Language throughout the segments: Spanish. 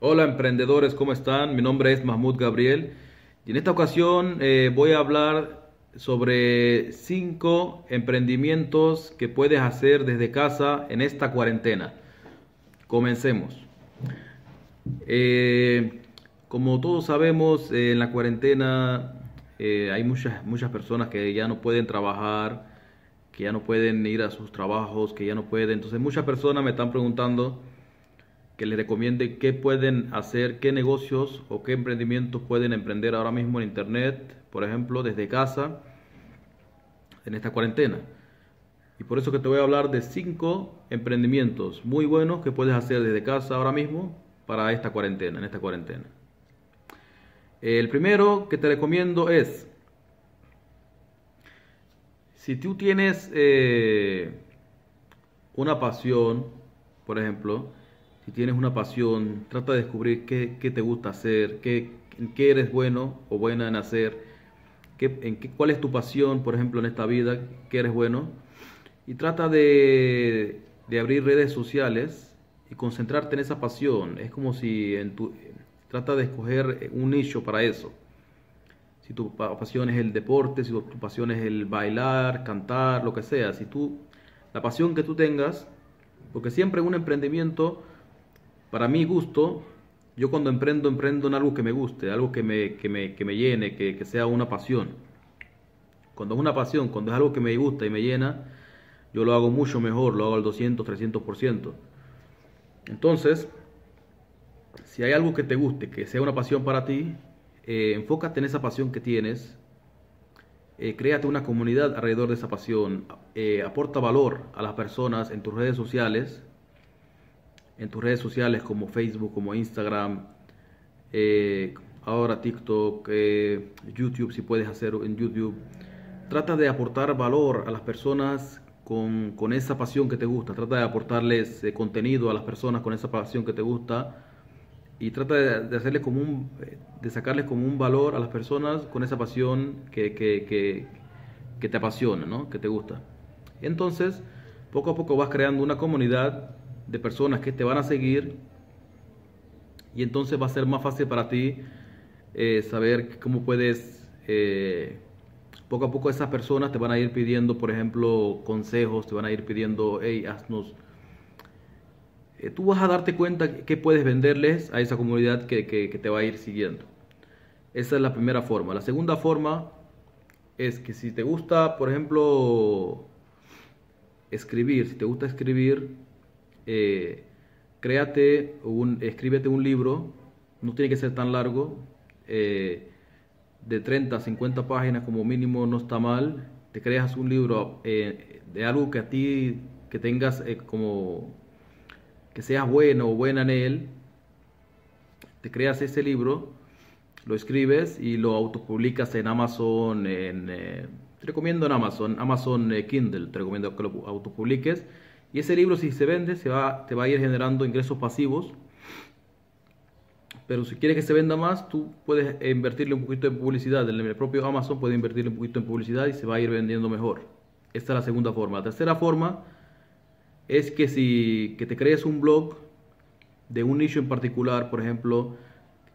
Hola emprendedores, ¿cómo están? Mi nombre es Mahmoud Gabriel y en esta ocasión eh, voy a hablar sobre cinco emprendimientos que puedes hacer desde casa en esta cuarentena. Comencemos. Eh, como todos sabemos, eh, en la cuarentena hay muchas, muchas personas que ya no pueden trabajar, que ya no pueden ir a sus trabajos, que ya no pueden. Entonces muchas personas me están preguntando que les recomiende qué pueden hacer, qué negocios o qué emprendimientos pueden emprender ahora mismo en Internet, por ejemplo, desde casa, en esta cuarentena. Y por eso que te voy a hablar de cinco emprendimientos muy buenos que puedes hacer desde casa ahora mismo para esta cuarentena, en esta cuarentena. El primero que te recomiendo es, si tú tienes eh, una pasión, por ejemplo, si tienes una pasión, trata de descubrir qué, te gusta hacer, qué, qué eres bueno o buena en hacer, qué, en qué, cuál es tu pasión, por ejemplo, en esta vida, qué eres bueno. Y trata de, abrir redes sociales y concentrarte en esa pasión. Es como si en tu, trata de escoger un nicho para eso. Si tu pasión es el deporte, si tu pasión es el bailar, cantar, lo que sea, si tú, la pasión que tú tengas, porque siempre un emprendimiento para mi gusto, yo cuando emprendo, emprendo en algo que me guste, algo que me, que me, que me llene, que, que, sea una pasión. Cuando es una pasión, cuando es algo que me gusta y me llena, yo lo hago mucho mejor, lo hago al 200, 300%. Entonces, si hay algo que te guste, que sea una pasión para ti, eh, enfócate en esa pasión que tienes, eh, créate una comunidad alrededor de esa pasión, eh, aporta valor a las personas en tus redes sociales, en tus redes sociales como Facebook, como Instagram, eh, ahora TikTok, eh, YouTube, si puedes hacer en YouTube. Trata de aportar valor a las personas con, con esa pasión que te gusta. Trata de aportarles eh, contenido a las personas con esa pasión que te gusta. Y trata de, hacerles como un, de sacarles como un valor a las personas con esa pasión que, que, que, que te apasiona, ¿no? que te gusta. Entonces, poco a poco vas creando una comunidad de personas que te van a seguir y entonces va a ser más fácil para ti eh, saber cómo puedes, eh, poco a poco esas personas te van a ir pidiendo, por ejemplo, consejos, te van a ir pidiendo, hey, haznos... Eh, tú vas a darte cuenta que puedes venderles a esa comunidad que, que te va a ir siguiendo. Esa es la primera forma. La segunda forma es que si te gusta, por ejemplo, escribir, si te gusta escribir, eh, créate un, escríbete un libro, no tiene que ser tan largo, eh, de 30 a 50 páginas como mínimo no está mal, te creas un libro eh, de algo que a ti, que tengas eh, como, que seas bueno o buena en él, te creas ese libro, lo escribes y lo autopublicas en Amazon, en, te recomiendo en Amazon, Amazon Kindle, te recomiendo que lo autopubliques y ese libro si se vende se va, te va a ir generando ingresos pasivos. Pero si quieres que se venda más, tú puedes invertirle un poquito en publicidad. En el propio Amazon puede invertirle un poquito en publicidad y se va a ir vendiendo mejor. Esta es la segunda forma. La tercera forma es que si que te crees un blog de un nicho en particular, por ejemplo,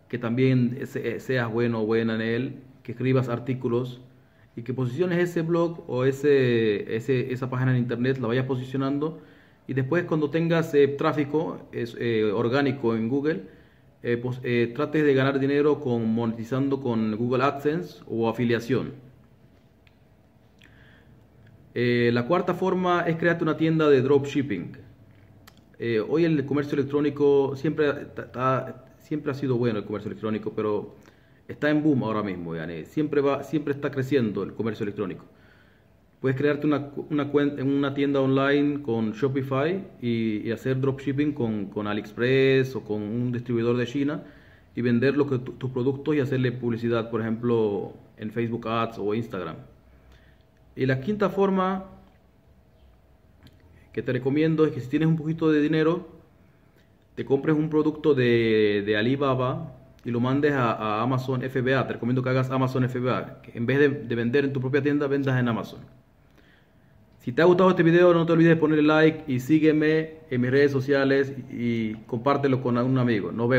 que también seas bueno o buena en él, que escribas artículos y que posiciones ese blog o ese, ese, esa página en internet, la vayas posicionando y después cuando tengas eh, tráfico eh, orgánico en Google, eh, pues, trates de ganar dinero con monetizando con Google AdSense o afiliación. la cuarta forma es crearte una tienda de dropshipping. hoy el comercio electrónico siempre, siempre ha sido bueno el comercio electrónico, pero está en boom ahora mismo, siempre, va, siempre está creciendo el comercio electrónico. Puedes crearte una, una, una tienda online con Shopify y, hacer dropshipping con, con, AliExpress o con un distribuidor de China y vender tus productos y hacerle publicidad, por ejemplo, en Facebook Ads o Instagram. Y la quinta forma que te recomiendo es que si tienes un poquito de dinero, te compres un producto de, de Alibaba y lo mandes a, Amazon FBA. Te recomiendo que hagas Amazon FBA. Que en vez de, vender en tu propia tienda, vendas en Amazon. Si te ha gustado este video, no te olvides de ponerle like y sígueme en mis redes sociales y compártelo con un amigo. Nos vemos.